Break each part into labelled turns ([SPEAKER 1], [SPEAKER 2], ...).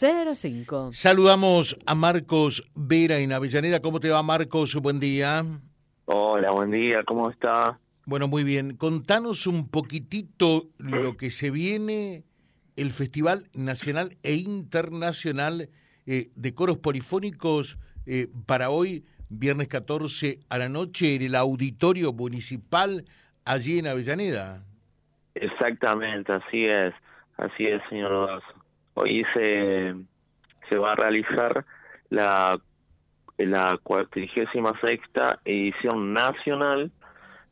[SPEAKER 1] 05.
[SPEAKER 2] Saludamos a Marcos Vera en Avellaneda. ¿Cómo te va, Marcos? Buen día.
[SPEAKER 3] Hola, buen día. ¿Cómo está?
[SPEAKER 2] Bueno, muy bien. Contanos un poquitito lo que se viene el Festival Nacional e Internacional eh, de Coros Polifónicos eh, para hoy, viernes 14 a la noche, en el Auditorio Municipal allí en Avellaneda.
[SPEAKER 3] Exactamente, así es. Así es, señor Odazo. Hoy se, se va a realizar la, la cuatrigésima sexta edición nacional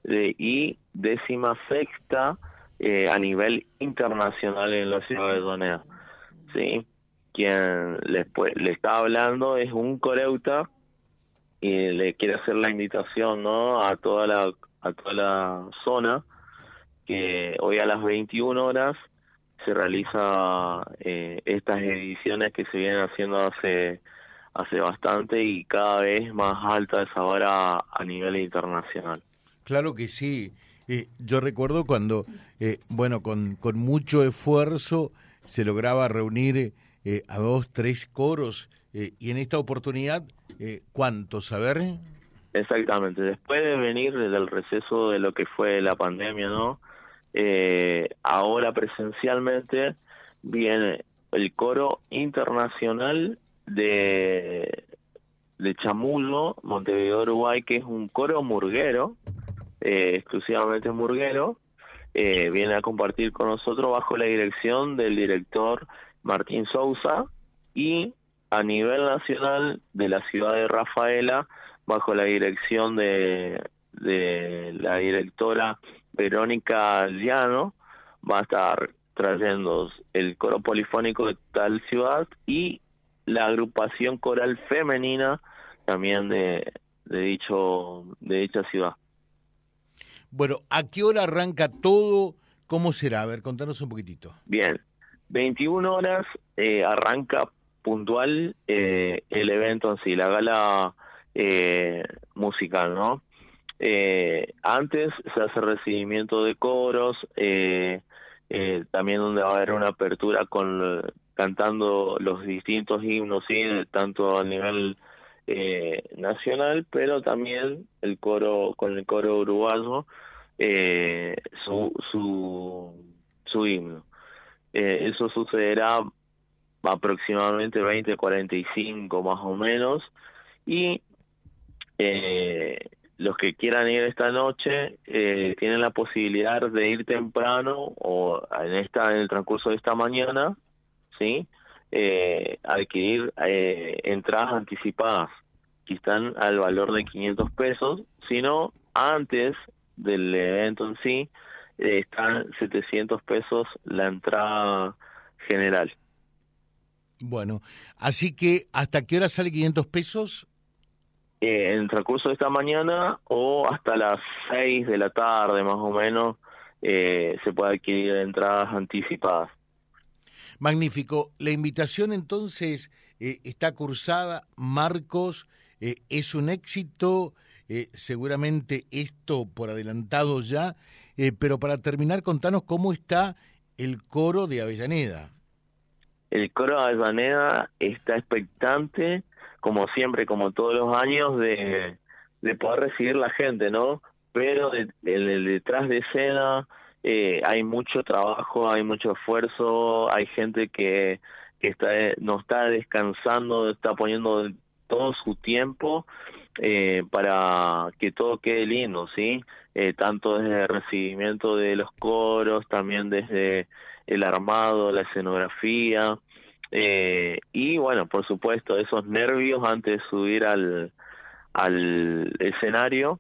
[SPEAKER 3] de, y décima sexta eh, a nivel internacional en la ciudad de Donea. ¿sí? Quien le, le está hablando es un coreuta y le quiere hacer la invitación ¿no? a toda la a toda la zona que hoy a las 21 horas se realiza eh, estas ediciones que se vienen haciendo hace hace bastante y cada vez más alta esa vara a nivel internacional.
[SPEAKER 2] Claro que sí. Eh, yo recuerdo cuando, eh, bueno, con, con mucho esfuerzo se lograba reunir eh, a dos, tres coros y en esta oportunidad, ¿cuántos? A ver.
[SPEAKER 3] Exactamente. Después de venir del receso de lo que fue la pandemia, ¿no? Eh, ahora presencialmente viene el coro internacional de, de Chamulo, Montevideo, Uruguay, que es un coro murguero, eh, exclusivamente murguero, eh, viene a compartir con nosotros bajo la dirección del director Martín Sousa y a nivel nacional de la ciudad de Rafaela bajo la dirección de, de la directora Verónica Llano va a estar trayendo el coro polifónico de tal ciudad y la agrupación coral femenina también de, de dicho de dicha ciudad.
[SPEAKER 2] Bueno, ¿a qué hora arranca todo? ¿Cómo será? A ver, contanos un poquitito.
[SPEAKER 3] Bien, 21 horas eh, arranca puntual eh, el evento en sí, la gala eh, musical, ¿no? Eh, antes se hace recibimiento de coros, eh, eh, también donde va a haber una apertura con cantando los distintos himnos, tanto a nivel nacional, pero también el coro con el coro uruguayo su, su, su himno. Eso sucederá aproximadamente 20:45 más o menos y eh, los que quieran ir esta noche eh, tienen la posibilidad de ir temprano o en esta en el transcurso de esta mañana sí eh, adquirir eh, entradas anticipadas que están al valor de 500 pesos. Sino antes del evento en sí eh, están 700 pesos la entrada general.
[SPEAKER 2] Bueno así que hasta qué hora sale 500 pesos
[SPEAKER 3] eh, en el transcurso de esta mañana o hasta las 6 de la tarde más o menos eh, se puede adquirir entradas anticipadas.
[SPEAKER 2] Magnífico. La invitación entonces eh, está cursada. Marcos, eh, es un éxito. Eh, seguramente esto por adelantado ya. Pero para terminar, contanos cómo está el coro de Avellaneda.
[SPEAKER 3] El coro de Avellaneda está expectante como siempre, como todos los años, de, de poder recibir la gente, ¿no? Pero de, de detrás de escena eh, hay mucho trabajo, hay mucho esfuerzo, hay gente que, que está, no está descansando, está poniendo todo su tiempo eh, para que todo quede lindo, ¿sí? Eh, tanto desde el recibimiento de los coros, también desde el armado, la escenografía, eh, y bueno, por supuesto, esos nervios antes de subir al, escenario,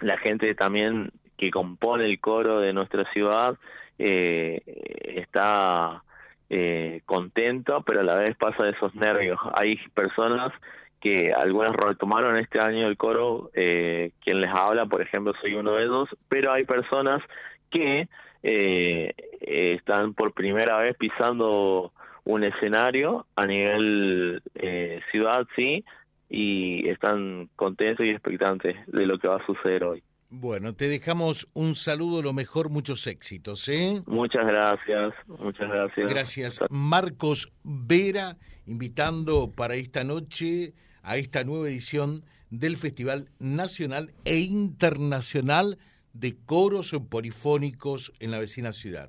[SPEAKER 3] la gente también que compone el coro de nuestra ciudad eh, está eh, contento, pero a la vez pasa esos nervios. Hay personas que algunas retomaron este año el coro, eh, quien les habla, por ejemplo, soy uno de ellos, pero hay personas que eh, están por primera vez pisando un escenario a nivel eh, ciudad, sí, y están contentos y expectantes de lo que va a suceder hoy.
[SPEAKER 2] Bueno, te dejamos un saludo, lo mejor, muchos éxitos, ¿eh?
[SPEAKER 3] Muchas gracias, muchas gracias.
[SPEAKER 2] Gracias. Marcos Vera, invitando para esta noche a esta nueva edición del Festival Nacional e Internacional de Coros Polifónicos en la vecina ciudad.